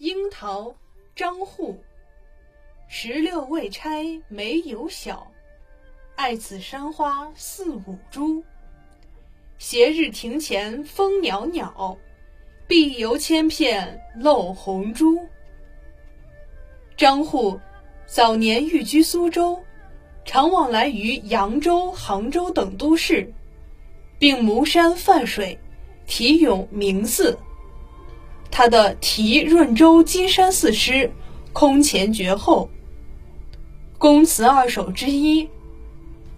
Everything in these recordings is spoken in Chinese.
樱桃，张祜。十六未拆没有小，爱此山花四五株。斜日庭前风袅袅，碧油千片露红珠。张祜早年寓居苏州，常往来于扬州、杭州等都市，并谋山泛水，题咏名寺。他的《题润州金山寺诗》空前绝后，宫词二首之一。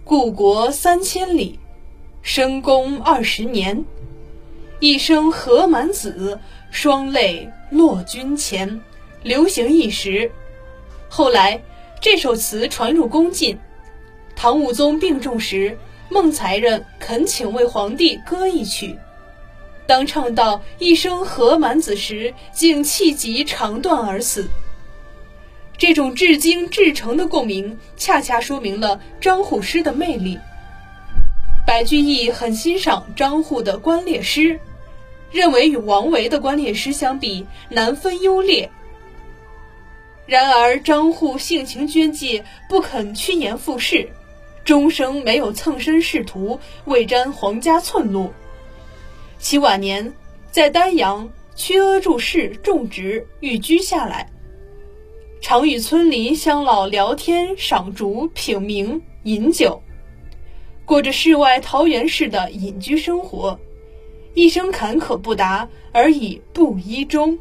故国三千里，深宫二十年。一生何满子，双泪落君前，流行一时。后来这首词传入宫禁，唐武宗病重时，孟才人恳请为皇帝歌一曲。当唱到“一生何满子”时，竟气急肠断而死。这种至精至诚的共鸣，恰恰说明了张祜诗的魅力。白居易很欣赏张祜的观猎诗，认为与王维的观猎诗相比，难分优劣。然而，张祜性情捐介，不肯趋炎附势，终生没有蹭身仕途，未沾皇家寸禄。其晚年在丹阳曲阿住室种植，寓居下来，常与村邻乡老聊天、赏竹、品茗、饮酒，过着世外桃源式的隐居生活，一生坎坷不达，而已布衣终。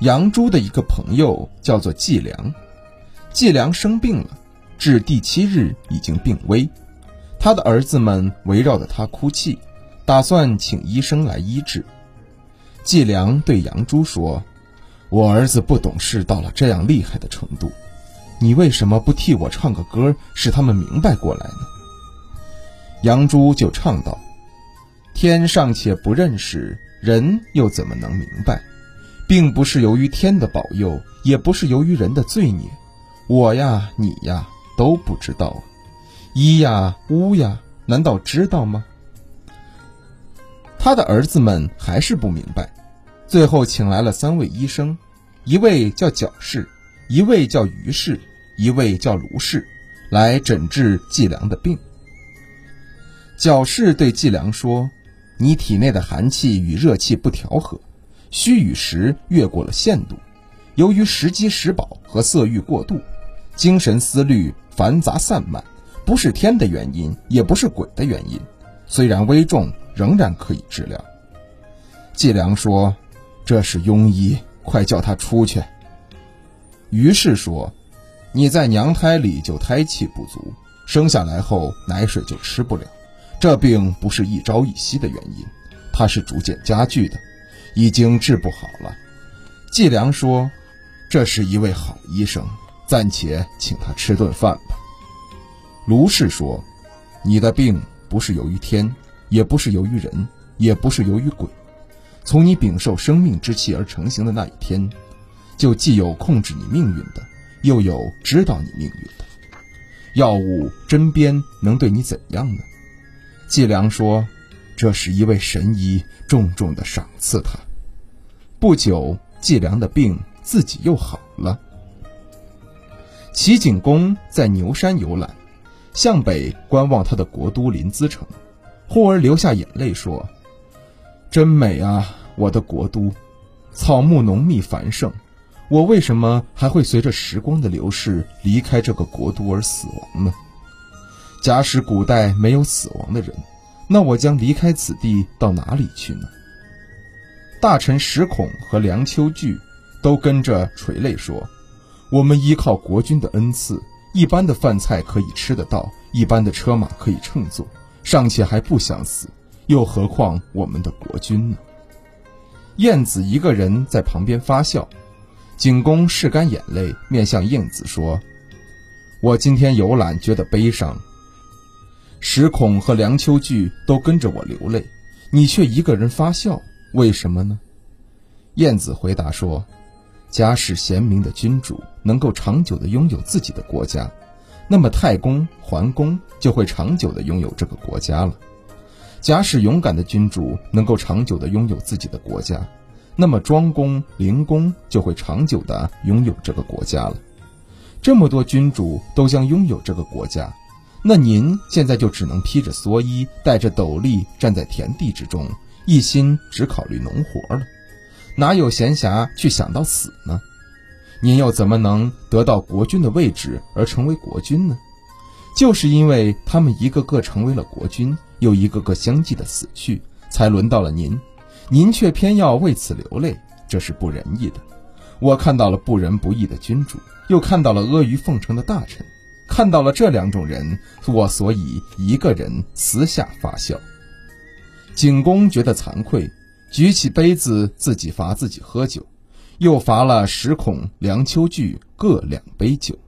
杨朱的一个朋友叫做季良，季良生病了，至第七日已经病危，他的儿子们围绕着他哭泣，打算请医生来医治。季良对杨朱说：“我儿子不懂事到了这样厉害的程度，你为什么不替我唱个歌，使他们明白过来呢？”杨朱就唱道：“天尚且不认识，人又怎么能明白？并不是由于天的保佑，也不是由于人的罪孽，我呀，你呀，都不知道。一呀，乌呀，难道知道吗？”他的儿子们还是不明白，最后请来了三位医生，一位叫角氏，一位叫于氏，一位叫卢氏，来诊治季良的病。角氏对季良说：“你体内的寒气与热气不调和，虚与实越过了限度，由于食饥食饱和色欲过度，精神思虑繁杂散漫，不是天的原因，也不是鬼的原因。虽然危重，仍然可以治疗。”季良说：“这是庸医，快叫他出去。”于是说：“你在娘胎里就胎气不足，生下来后奶水就吃不了。”这病不是一朝一夕的原因，它是逐渐加剧的，已经治不好了。季良说：“这是一位好医生，暂且请他吃顿饭吧。”卢氏说：“你的病不是由于天，也不是由于人，也不是由于鬼。从你禀受生命之气而成型的那一天，就既有控制你命运的，又有知道你命运的。药物针砭能对你怎样呢？”季良说：“这是一位神医，重重的赏赐他。”不久，季良的病自己又好了。齐景公在牛山游览，向北观望他的国都临淄城，忽而流下眼泪说：“真美啊，我的国都，草木浓密繁盛，我为什么还会随着时光的流逝离开这个国都而死亡呢？”假使古代没有死亡的人，那我将离开此地到哪里去呢？大臣石孔和梁丘据都跟着垂泪说：“我们依靠国君的恩赐，一般的饭菜可以吃得到，一般的车马可以乘坐，尚且还不想死，又何况我们的国君呢？”晏子一个人在旁边发笑，景公拭干眼泪，面向晏子说：“我今天游览，觉得悲伤。”石孔和梁丘据都跟着我流泪，你却一个人发笑，为什么呢？晏子回答说：“假使贤明的君主能够长久的拥有自己的国家，那么太公、桓公就会长久的拥有这个国家了。假使勇敢的君主能够长久的拥有自己的国家，那么庄公、灵公就会长久的拥有这个国家了。这么多君主都将拥有这个国家。”那您现在就只能披着蓑衣，戴着斗笠，站在田地之中，一心只考虑农活了，哪有闲暇去想到死呢？您又怎么能得到国君的位置而成为国君呢？就是因为他们一个个成为了国君，又一个个相继的死去，才轮到了您，您却偏要为此流泪，这是不仁义的。我看到了不仁不义的君主，又看到了阿谀奉承的大臣。看到了这两种人，我所以一个人私下发笑。景公觉得惭愧，举起杯子自己罚自己喝酒，又罚了石孔、梁丘据各两杯酒。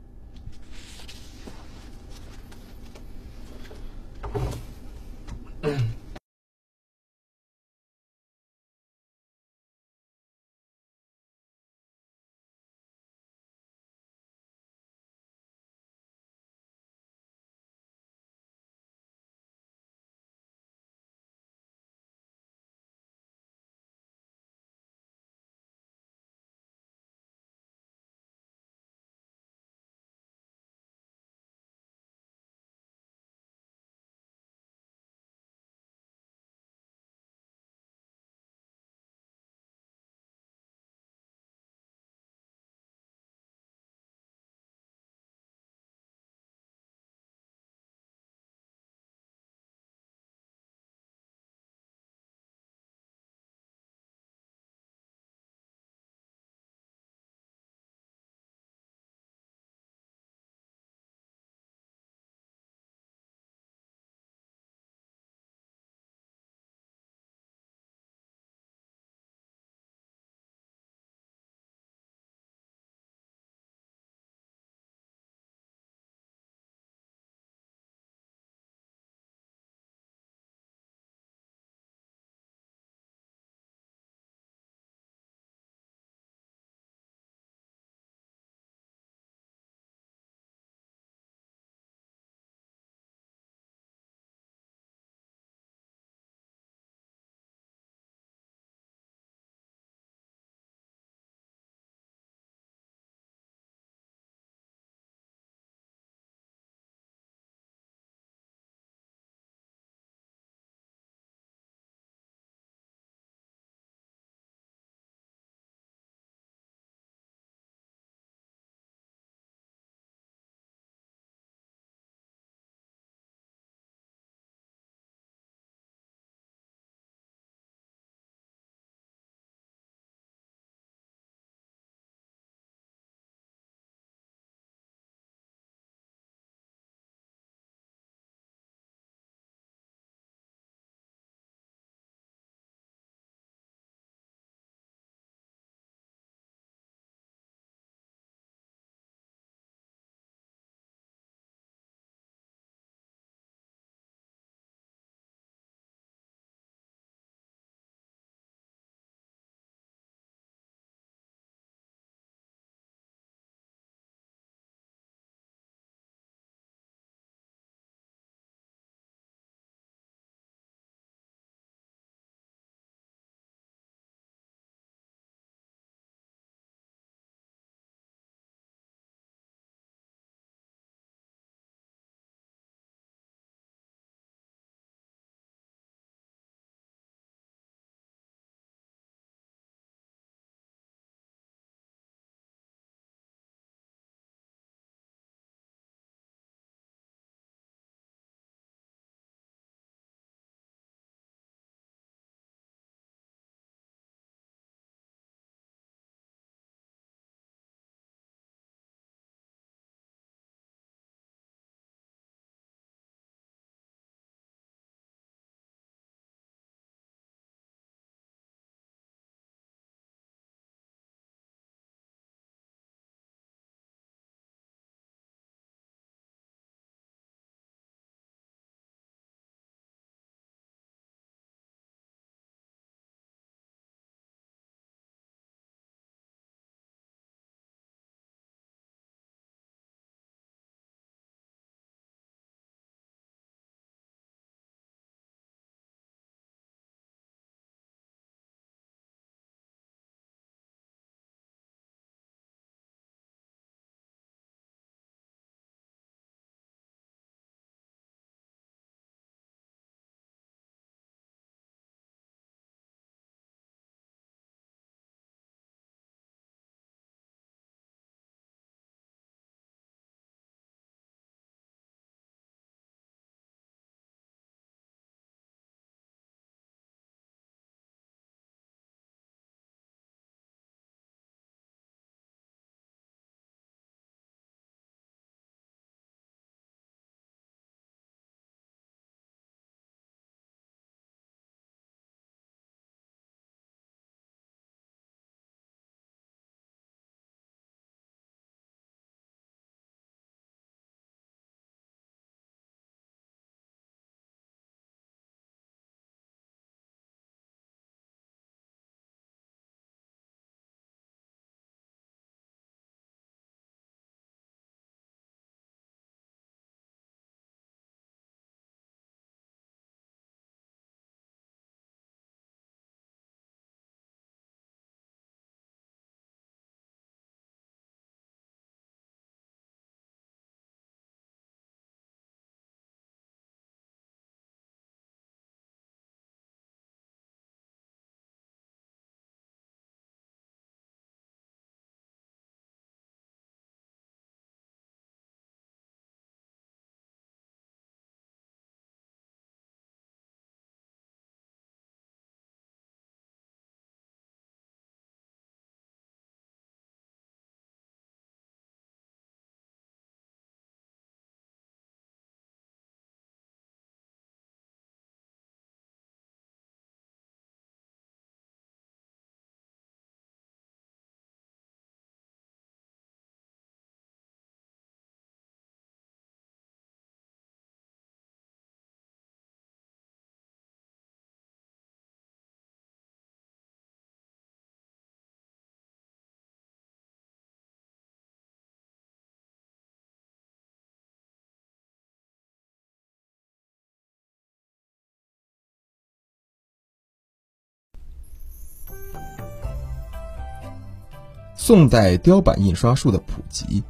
宋代雕版印刷术的普及，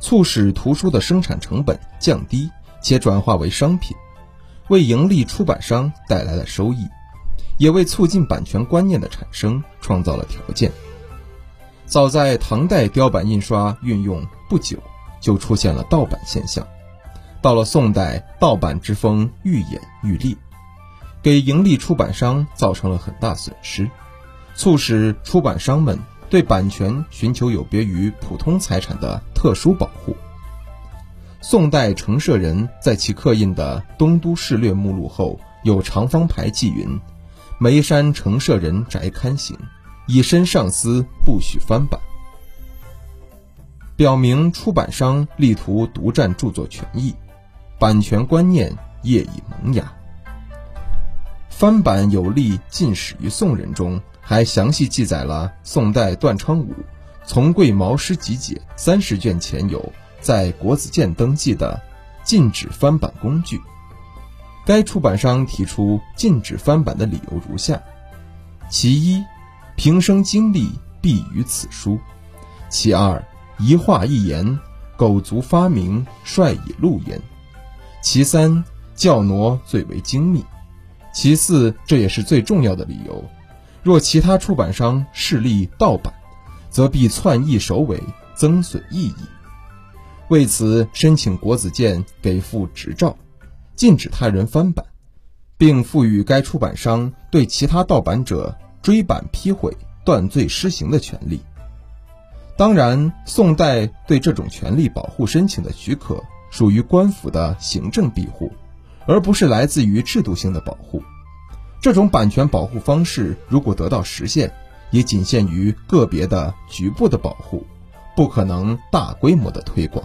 促使图书的生产成本降低且转化为商品，为盈利出版商带来了收益，也为促进版权观念的产生创造了条件。早在唐代雕版印刷运用不久，就出现了盗版现象。到了宋代，盗版之风愈演愈烈，给盈利出版商造成了很大损失，促使出版商们对版权寻求有别于普通财产的特殊保护。宋代成舍人在其刻印的《东都事略目录》后，有长方牌记云：“眉山成舍人宅刊行，以身上司，不许翻版。”表明出版商力图独占著作权益。版权观念业已萌芽。翻版有力进始于宋人中，还详细记载了宋代段昌武《从贵毛诗集解》三十卷前有在国子监登记的禁止翻版工具。该出版商提出禁止翻版的理由如下：其一，平生经历必于此书；其二，一画一言，苟足发明，率以录焉。其三，教挪最为精密；其四，这也是最重要的理由。若其他出版商势力盗版，则必篡易首尾，增损意义。为此，申请国子监给付执照，禁止他人翻版，并赋予该出版商对其他盗版者追版批毁、断罪施行的权利。当然，宋代对这种权利保护申请的许可。属于官府的行政庇护，而不是来自于制度性的保护。这种版权保护方式如果得到实现，也仅限于个别的局部的保护，不可能大规模的推广。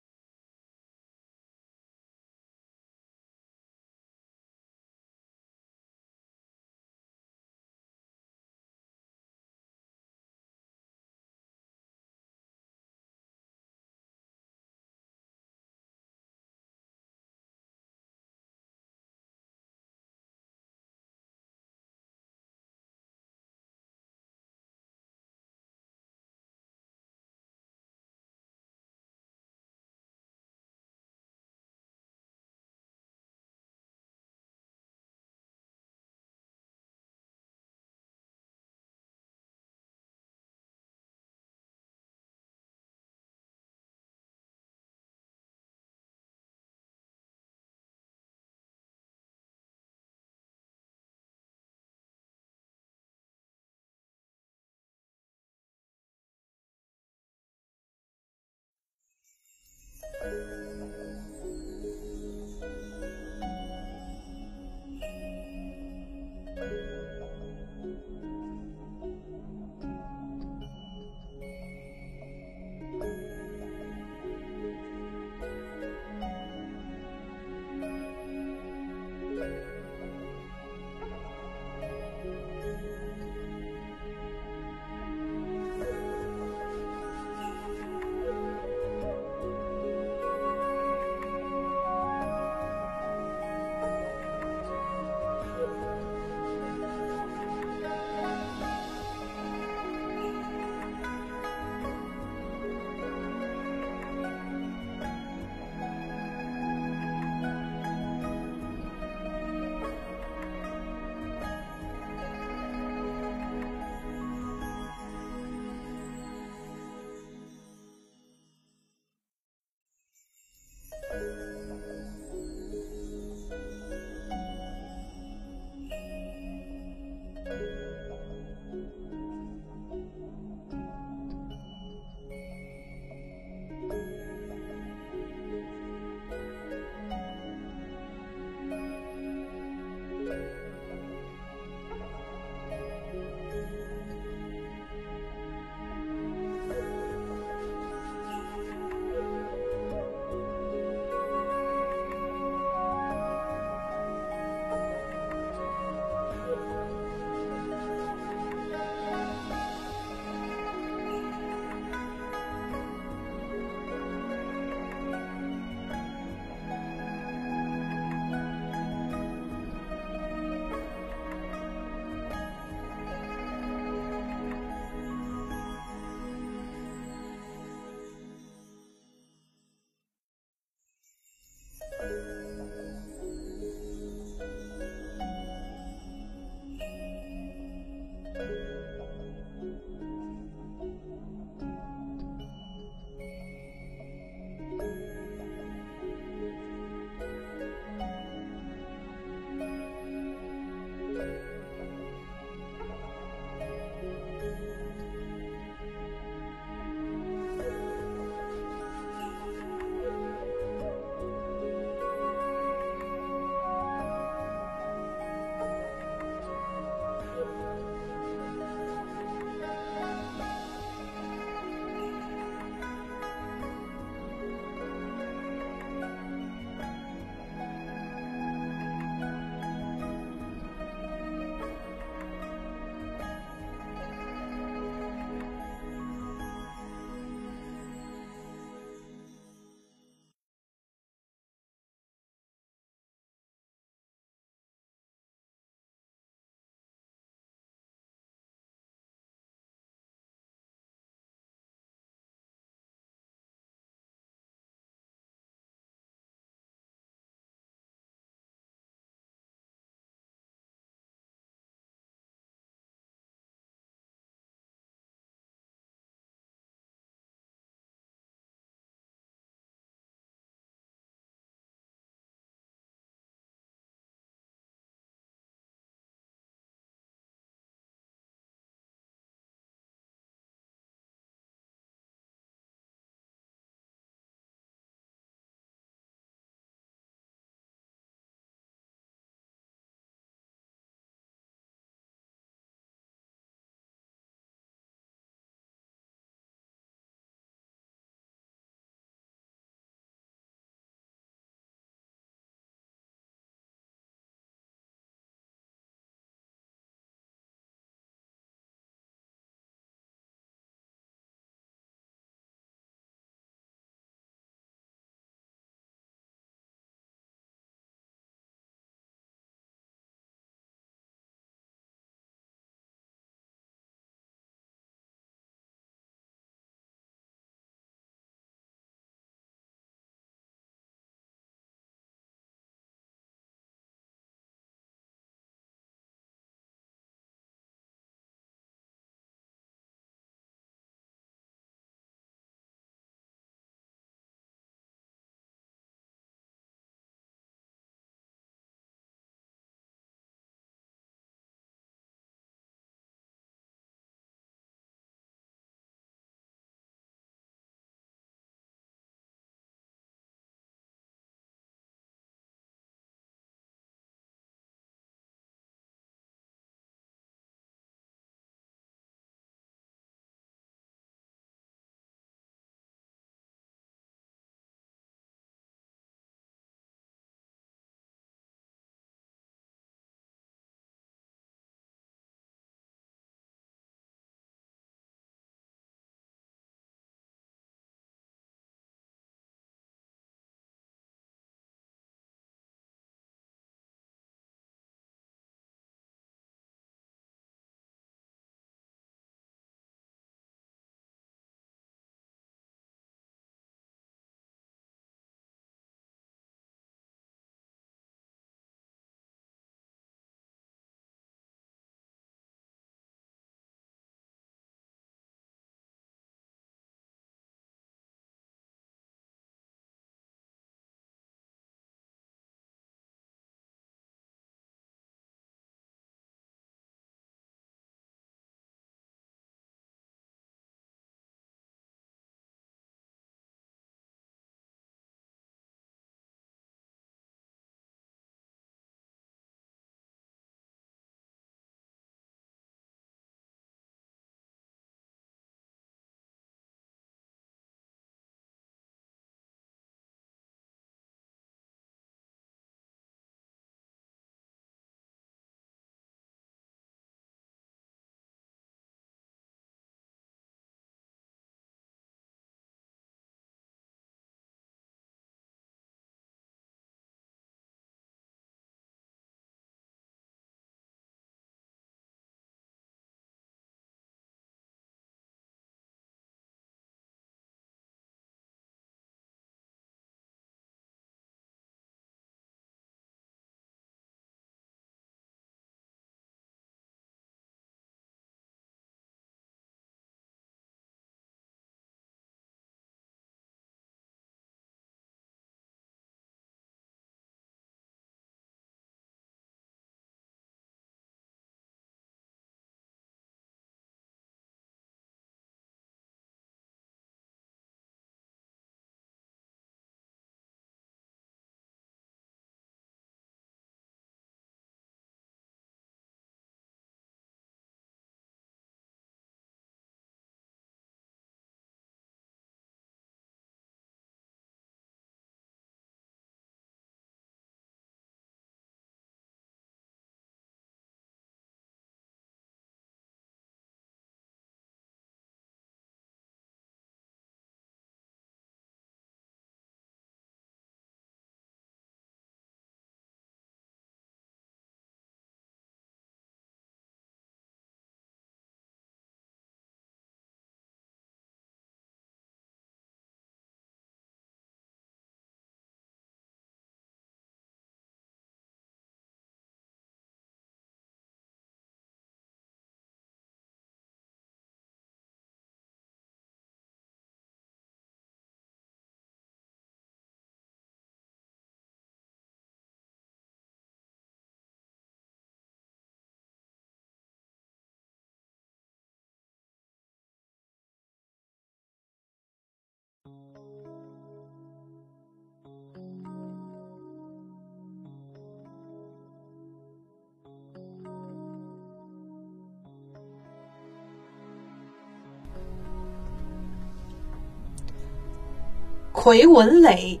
魁纹垒，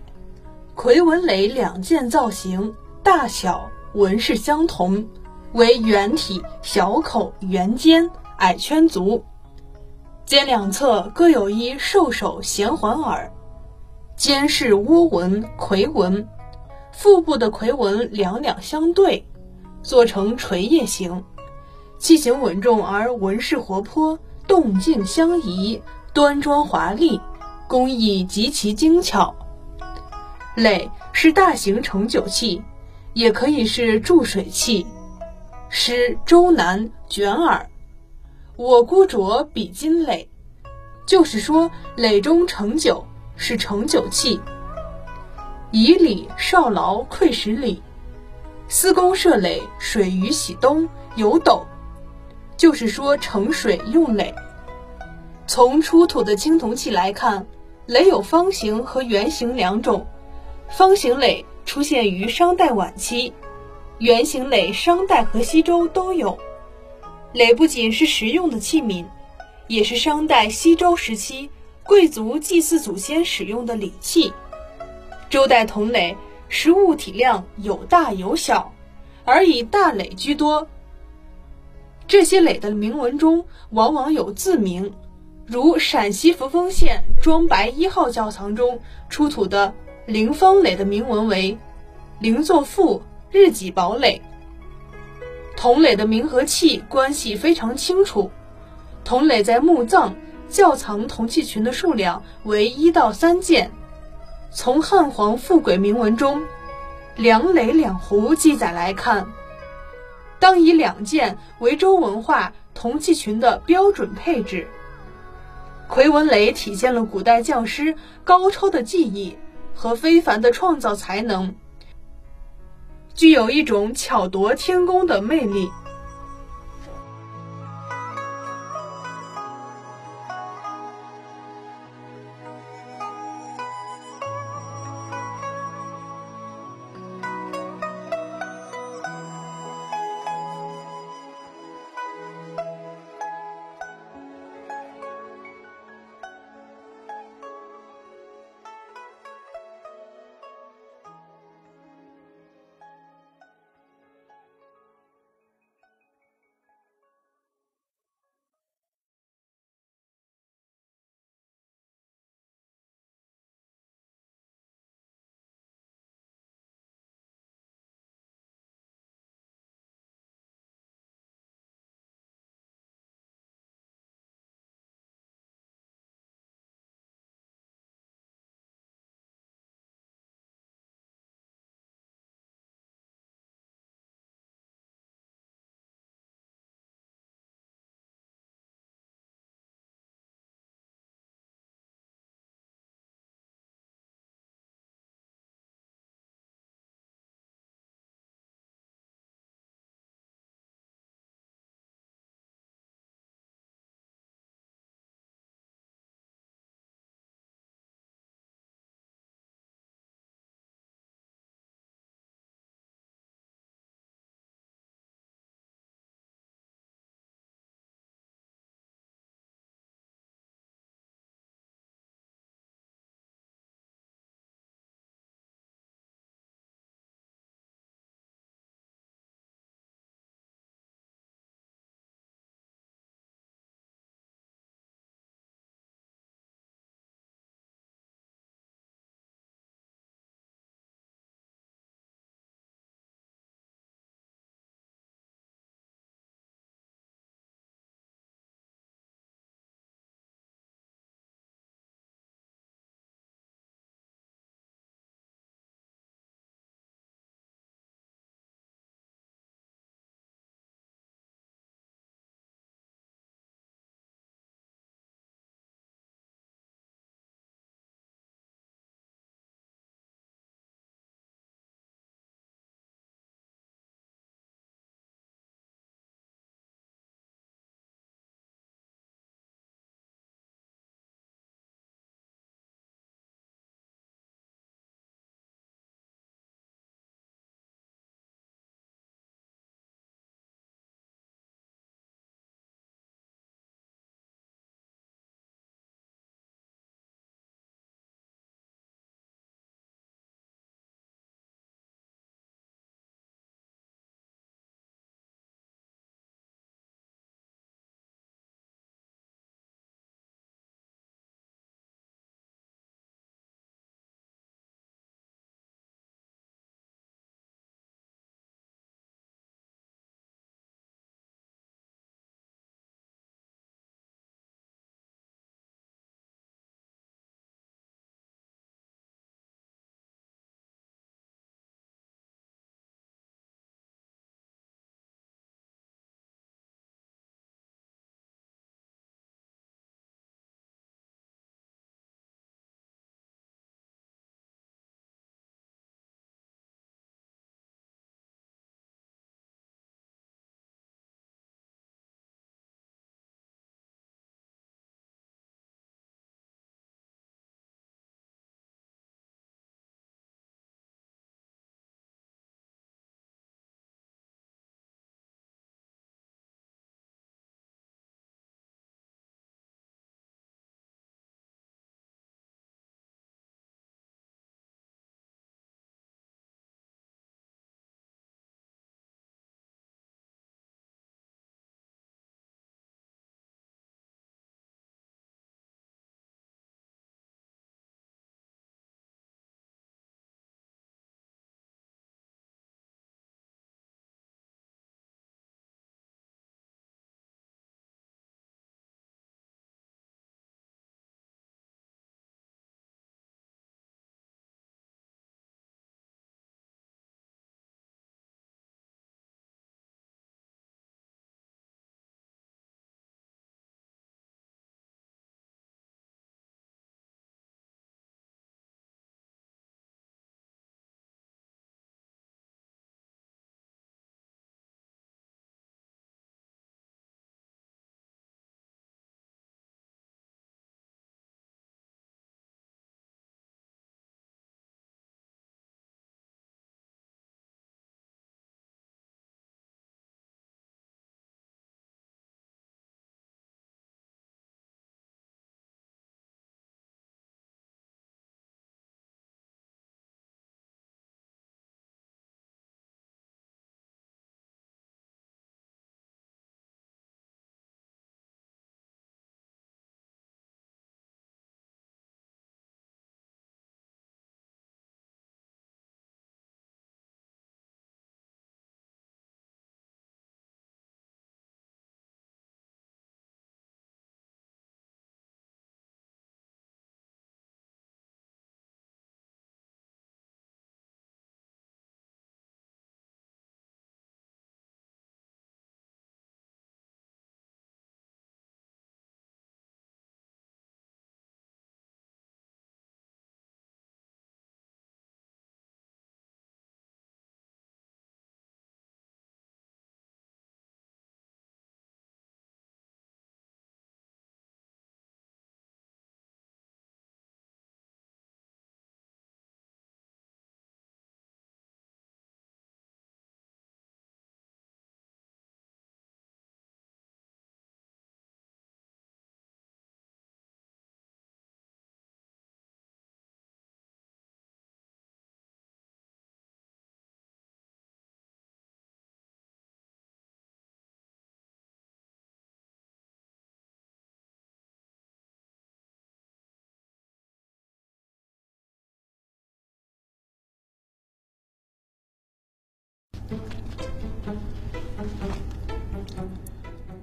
魁纹垒两件造型，大小纹饰相同，为圆体、小口、圆肩、矮圈足，肩两侧各有一兽首衔环耳，肩是窝纹魁纹，腹部的魁纹两两相对，做成垂叶形，器形稳重而纹饰活泼，动静相宜，端庄华丽。工艺极其精巧，垒是大型盛酒器，也可以是注水器。诗周南卷耳，我姑酌比金垒，就是说垒中盛酒是盛酒器。以礼少劳愧十里，司工设垒水于洗东有斗，就是说盛水用垒。从出土的青铜器来看。垒有方形和圆形两种，方形垒出现于商代晚期，圆形垒商代和西周都有。垒不仅是实用的器皿，也是商代、西周时期贵族祭祀祖先使用的礼器。周代铜垒实物体量有大有小，而以大垒居多。这些垒的铭文中往往有字名。如陕西扶风县庄白一号窖藏中出土的凌方垒的铭文为“灵作父日己堡垒”。铜垒的铭和器关系非常清楚。铜垒在墓葬窖藏铜器群的数量为一到三件。从汉皇富贵铭文中“两垒两壶”记载来看，当以两件为周文化铜器群的标准配置。奎文雷体现了古代匠师高超的技艺和非凡的创造才能，具有一种巧夺天工的魅力。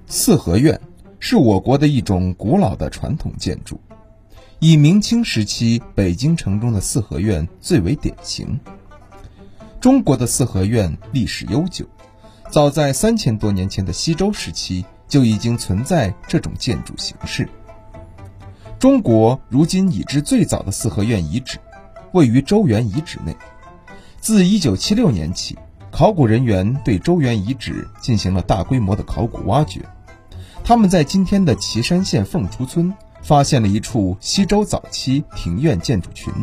四合院是我国的一种古老的传统建筑，以明清时期北京城中的四合院最为典型。中国的四合院历史悠久，早在三千多年前的西周时期就已经存在这种建筑形式。中国如今已知最早的四合院遗址，位于周原遗址内。自1976年起，考古人员对周原遗址进行了大规模的考古挖掘。他们在今天的岐山县凤雏村发现了一处西周早期庭院建筑群，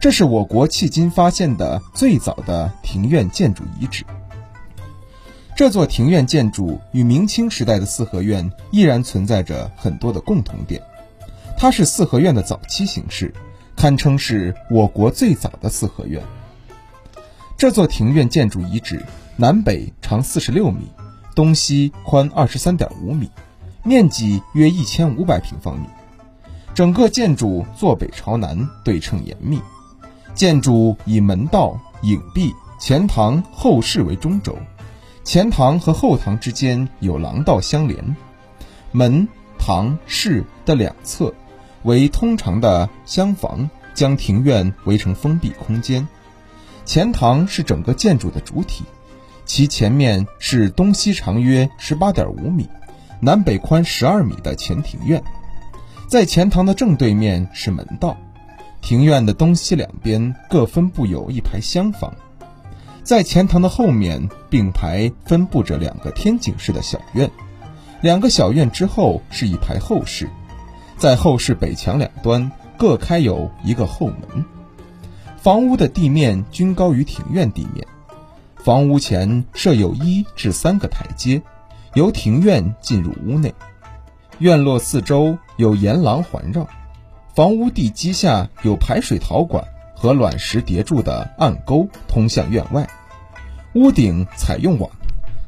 这是我国迄今发现的最早的庭院建筑遗址。这座庭院建筑与明清时代的四合院依然存在着很多的共同点，它是四合院的早期形式，堪称是我国最早的四合院。这座庭院建筑遗址南北长四十六米。东西宽二十三点五米，面积约一千五百平方米。整个建筑坐北朝南，对称严密。建筑以门道、影壁、前堂、后室为中轴，前堂和后堂之间有廊道相连。门、堂、室的两侧为通常的厢房，将庭院围成封闭空间。前堂是整个建筑的主体。其前面是东西长约十八点五米、南北宽十二米的前庭院，在前堂的正对面是门道，庭院的东西两边各分布有一排厢房，在前堂的后面并排分布着两个天井式的小院，两个小院之后是一排后室，在后室北墙两端各开有一个后门，房屋的地面均高于庭院地面。房屋前设有一至三个台阶，由庭院进入屋内。院落四周有檐廊环绕，房屋地基下有排水陶管和卵石叠筑的暗沟通向院外。屋顶采用瓦，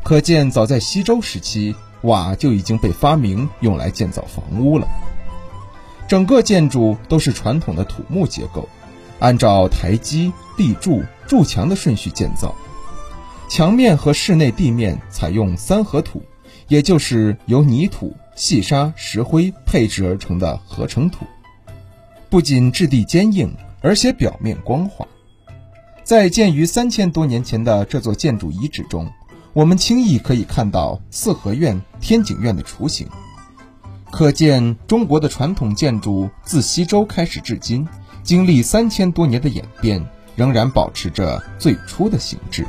可见早在西周时期，瓦就已经被发明用来建造房屋了。整个建筑都是传统的土木结构，按照台基、立柱、筑墙的顺序建造。墙面和室内地面采用三合土，也就是由泥土、细沙、石灰配制而成的合成土，不仅质地坚硬，而且表面光滑。在建于三千多年前的这座建筑遗址中，我们轻易可以看到四合院、天井院的雏形，可见中国的传统建筑自西周开始至今，经历三千多年的演变，仍然保持着最初的形制。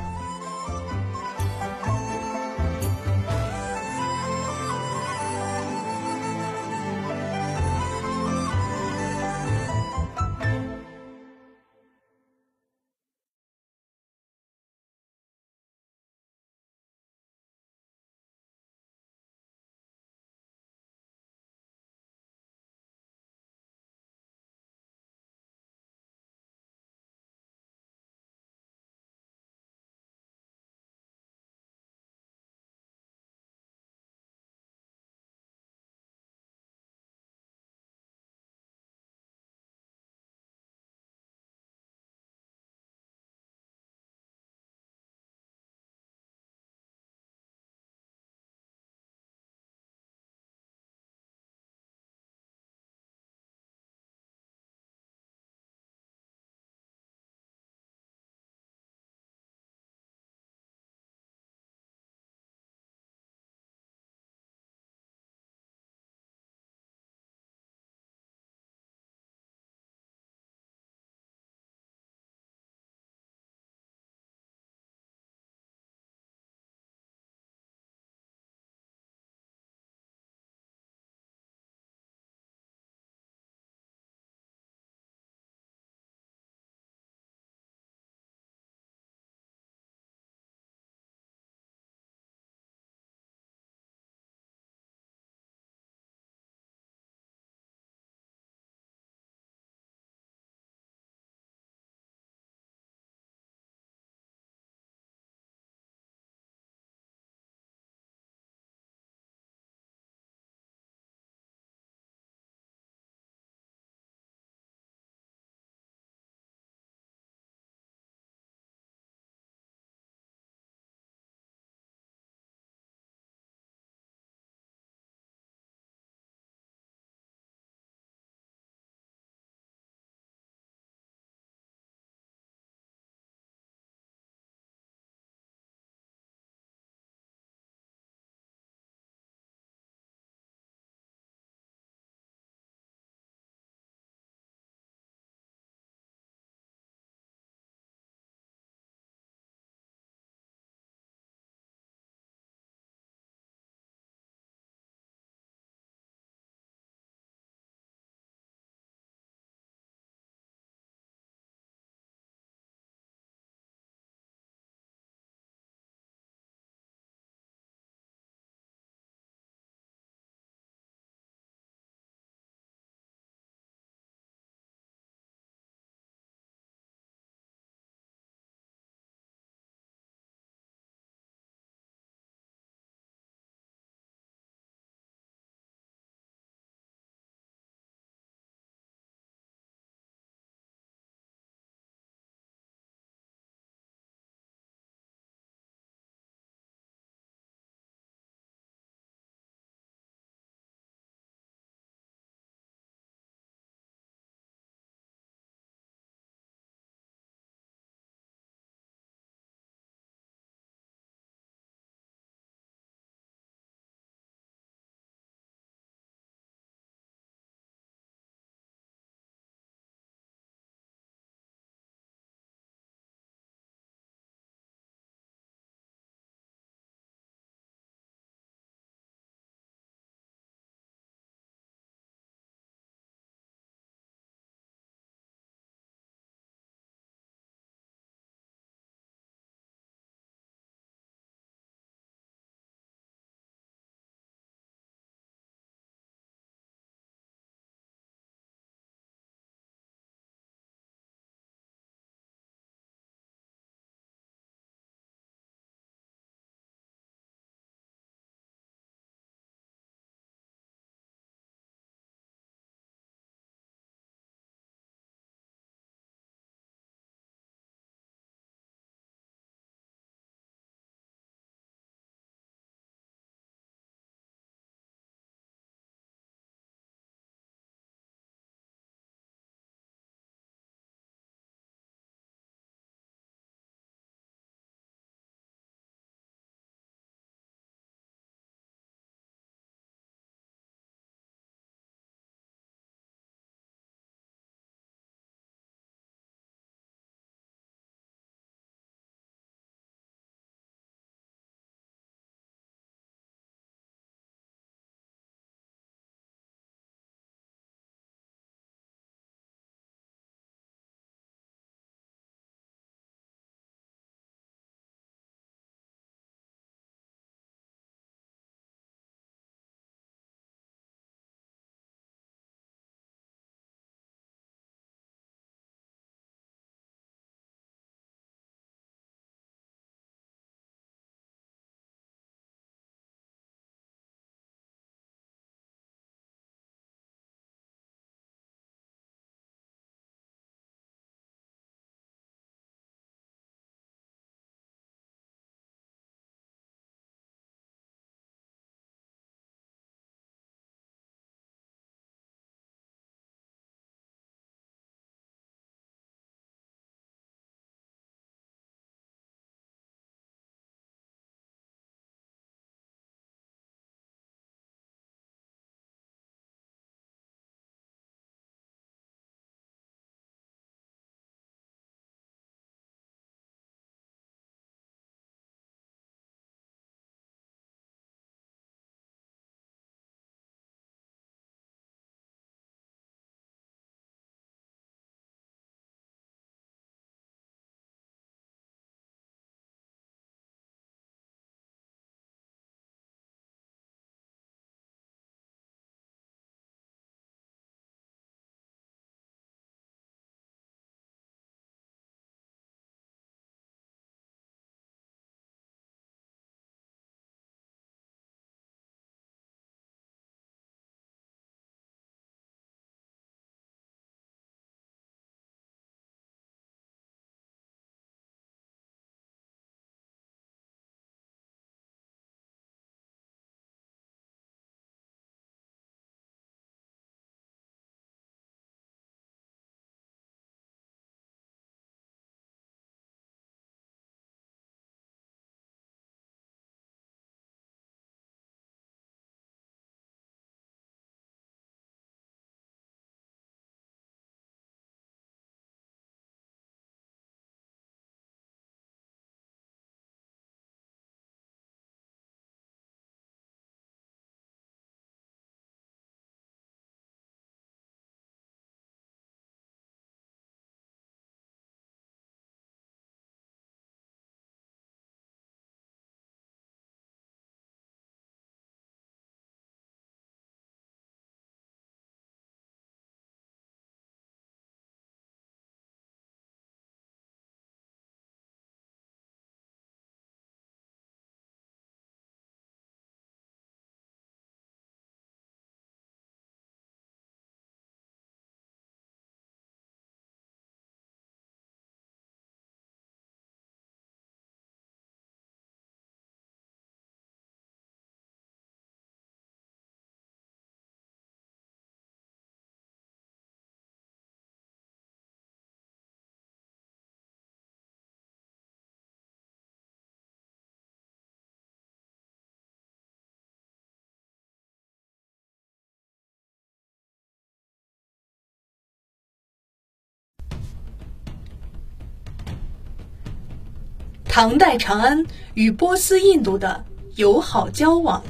唐代长安与波斯印度的友好交往。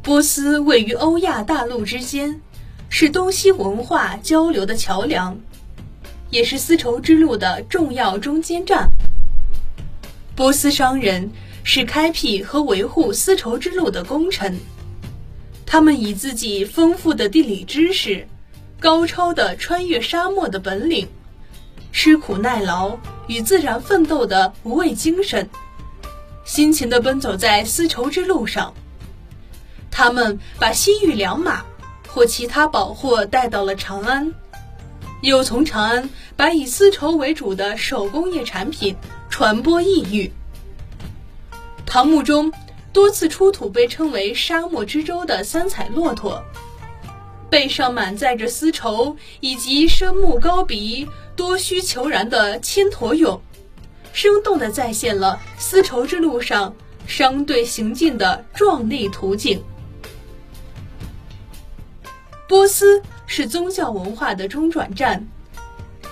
波斯位于欧亚大陆之间，是东西文化交流的桥梁，也是丝绸之路的重要中间站。波斯商人是开辟和维护丝绸之路的功臣，他们以自己丰富的地理知识、高超的穿越沙漠的本领、吃苦耐劳与自然奋斗的无畏精神，辛勤地奔走在丝绸之路上。他们把西域良马或其他宝货带到了长安，又从长安把以丝绸为主的手工业产品传播异域。唐墓中多次出土被称为“沙漠之舟”的三彩骆驼，背上满载着丝绸，以及深目高鼻、多需求然的千驼俑，生动地再现了丝绸之路上商队行进的壮丽图景。波斯是宗教文化的中转站。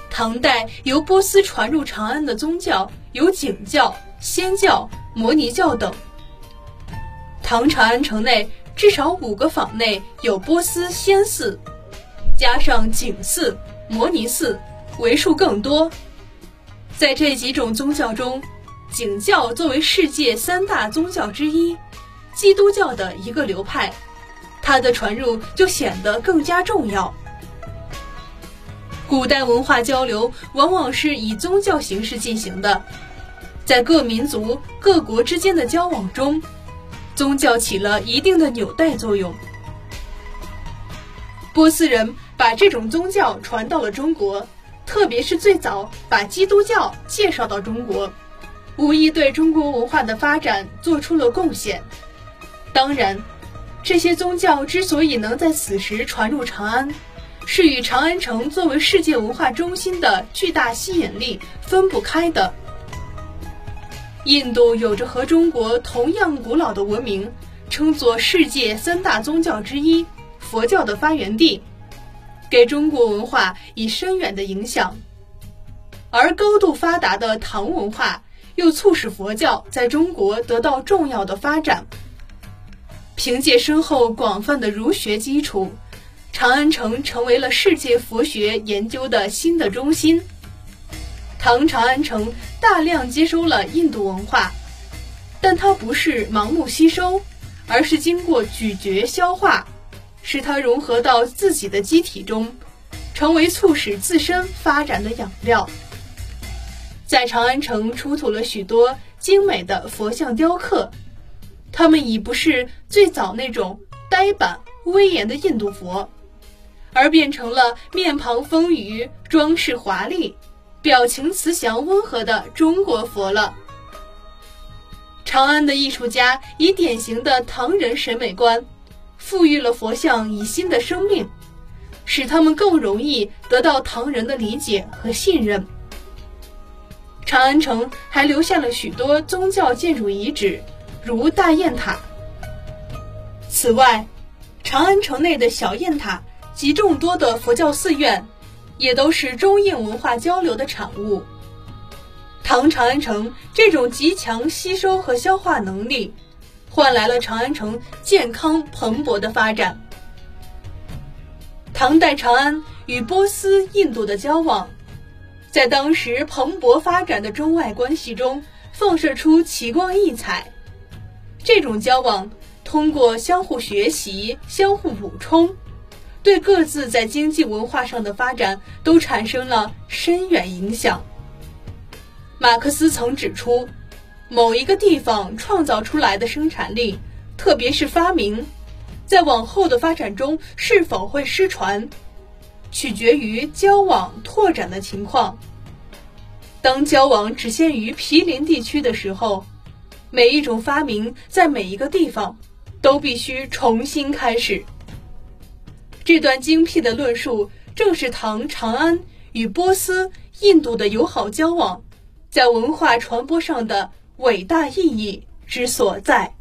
唐代由波斯传入长安的宗教有景教、仙教、摩尼教等。唐长安城内至少五个坊内有波斯仙寺，加上景寺、摩尼寺，为数更多。在这几种宗教中，景教作为世界三大宗教之一，基督教的一个流派。它的传入就显得更加重要。古代文化交流往往是以宗教形式进行的，在各民族、各国之间的交往中，宗教起了一定的纽带作用。波斯人把这种宗教传到了中国，特别是最早把基督教介绍到中国，无疑对中国文化的发展做出了贡献。当然。这些宗教之所以能在此时传入长安，是与长安城作为世界文化中心的巨大吸引力分不开的。印度有着和中国同样古老的文明，称作世界三大宗教之一，佛教的发源地，给中国文化以深远的影响。而高度发达的唐文化，又促使佛教在中国得到重要的发展。凭借深厚广泛的儒学基础，长安城成为了世界佛学研究的新的中心。唐长安城大量接收了印度文化，但它不是盲目吸收，而是经过咀嚼消化，使它融合到自己的机体中，成为促使自身发展的养料。在长安城出土了许多精美的佛像雕刻。它们已不是最早那种呆板威严的印度佛，而变成了面庞丰腴、装饰华丽、表情慈祥温和的中国佛了。长安的艺术家以典型的唐人审美观，赋予了佛像以新的生命，使他们更容易得到唐人的理解和信任。长安城还留下了许多宗教建筑遗址。如大雁塔。此外，长安城内的小雁塔及众多的佛教寺院，也都是中印文化交流的产物。唐长安城这种极强吸收和消化能力，换来了长安城健康蓬勃的发展。唐代长安与波斯、印度的交往，在当时蓬勃发展的中外关系中，放射出奇光异彩。这种交往通过相互学习、相互补充，对各自在经济文化上的发展都产生了深远影响。马克思曾指出，某一个地方创造出来的生产力，特别是发明，在往后的发展中是否会失传，取决于交往拓展的情况。当交往只限于毗邻地区的时候。每一种发明在每一个地方都必须重新开始。这段精辟的论述正是唐长安与波斯、印度的友好交往在文化传播上的伟大意义之所在。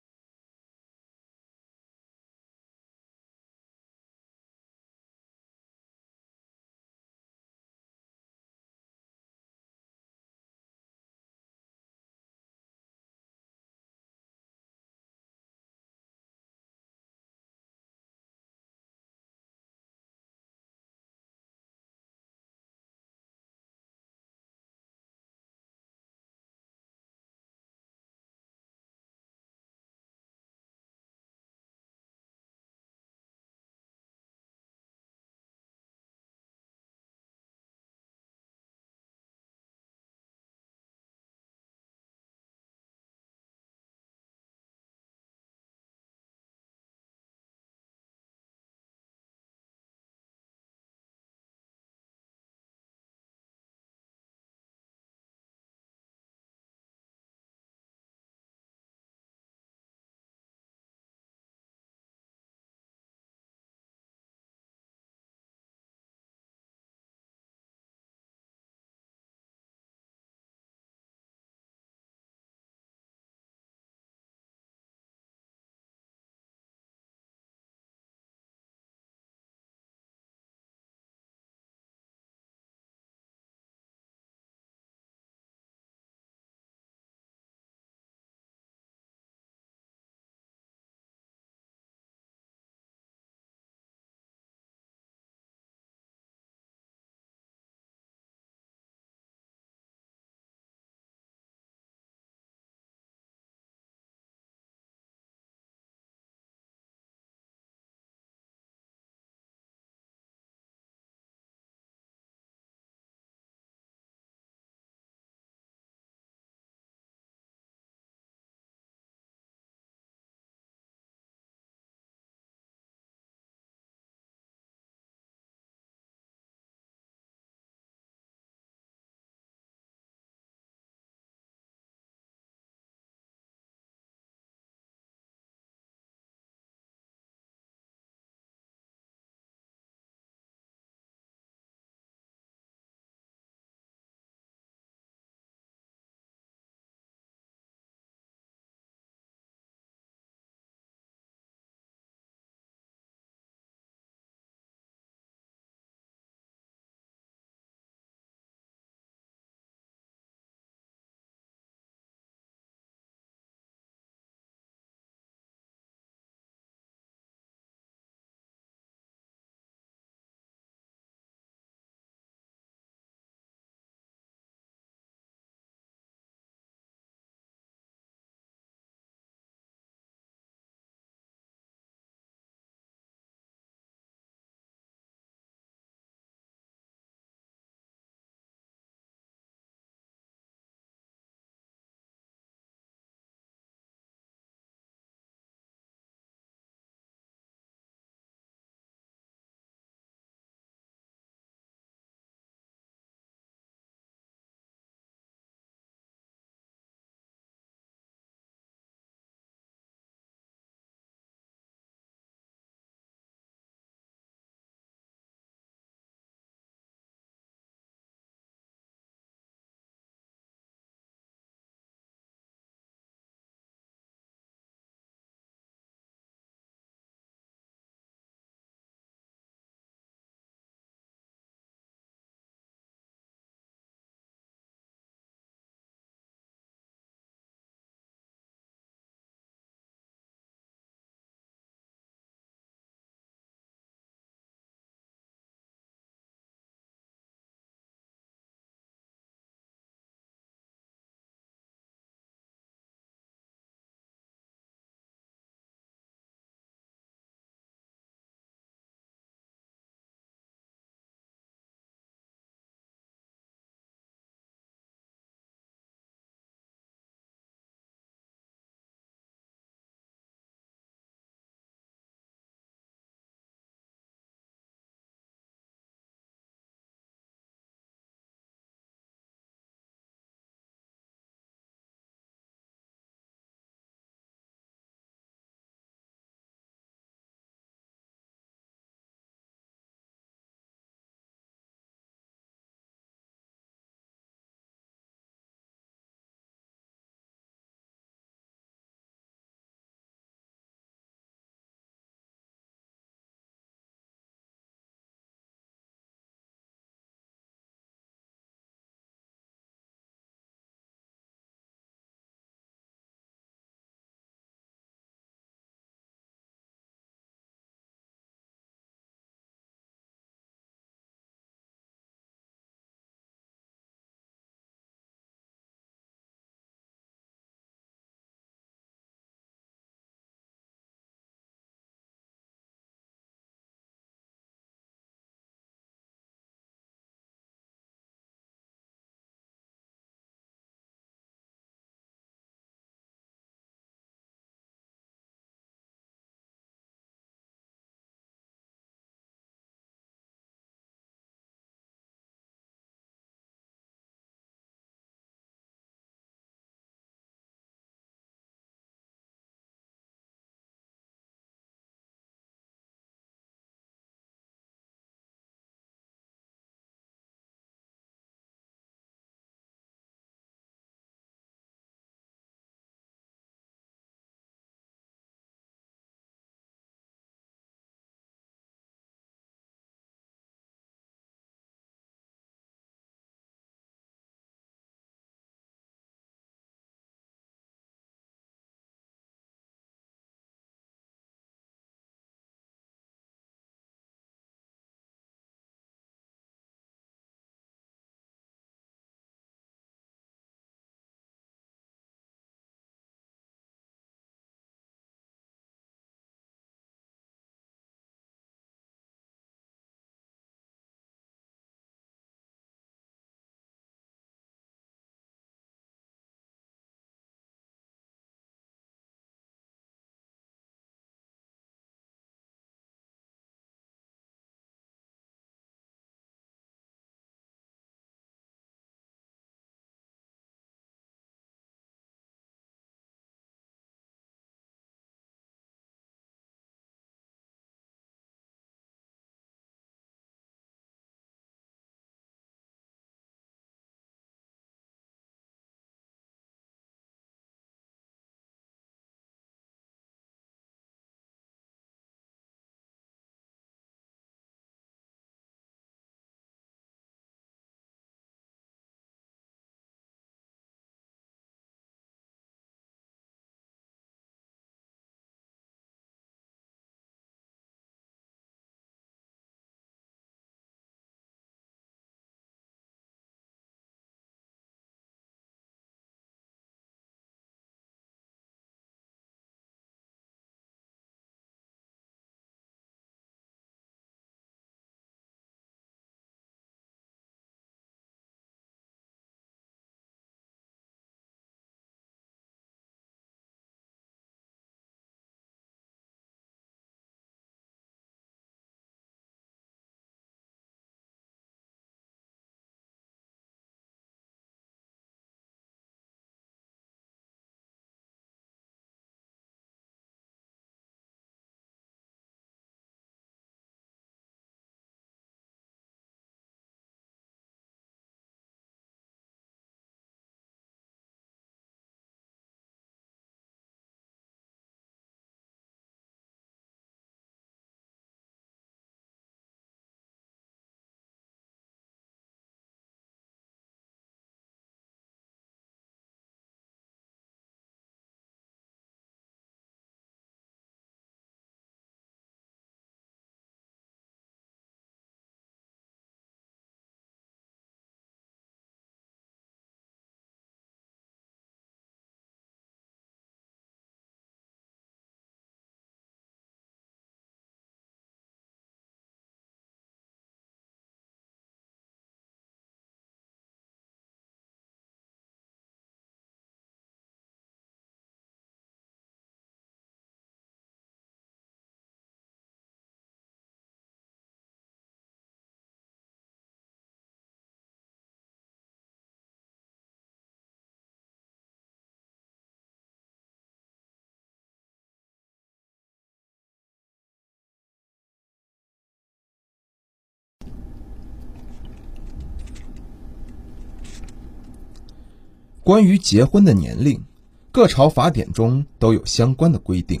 关于结婚的年龄，各朝法典中都有相关的规定。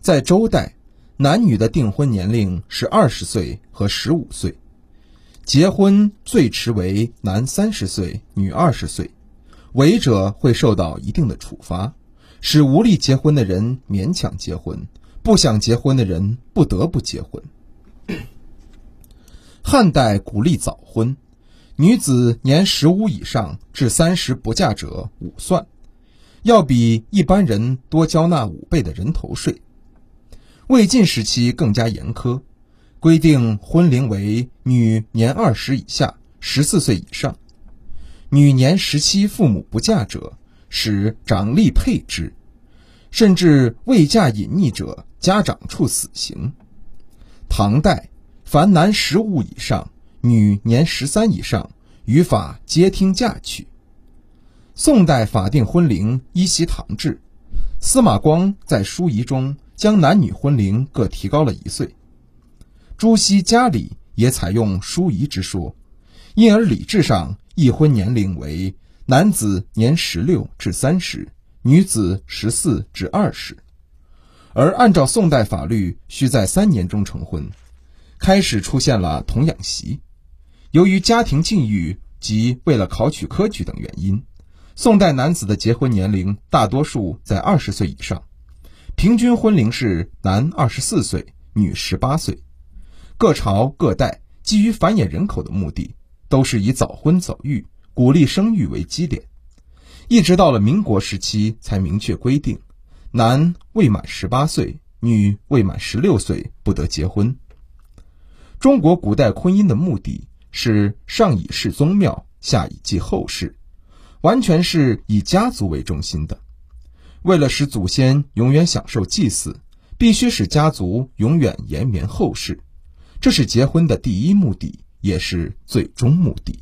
在周代，男女的订婚年龄是二十岁和十五岁，结婚最迟为男三十岁，女二十岁，违者会受到一定的处罚，使无力结婚的人勉强结婚，不想结婚的人不得不结婚。汉代鼓励早婚。女子年十五以上至三十不嫁者五算，要比一般人多交纳五倍的人头税。魏晋时期更加严苛，规定婚龄为女年二十以下，十四岁以上；女年十七父母不嫁者，使长吏配之，甚至未嫁隐匿者，家长处死刑。唐代，凡男十五以上。女年十三以上，于法皆听嫁娶。宋代法定婚龄依袭唐制，司马光在书仪中将男女婚龄各提高了一岁。朱熹家里也采用书仪之说，因而礼制上议婚年龄为男子年十六至三十，女子十四至二十。而按照宋代法律，需在三年中成婚，开始出现了童养媳。由于家庭境遇及为了考取科举等原因，宋代男子的结婚年龄大多数在二十岁以上，平均婚龄是男二十四岁，女十八岁。各朝各代基于繁衍人口的目的，都是以早婚早育、鼓励生育为基点，一直到了民国时期才明确规定，男未满十八岁，女未满十六岁不得结婚。中国古代婚姻的目的。是上以事宗庙，下以祭后世，完全是以家族为中心的。为了使祖先永远享受祭祀，必须使家族永远延绵后世，这是结婚的第一目的，也是最终目的。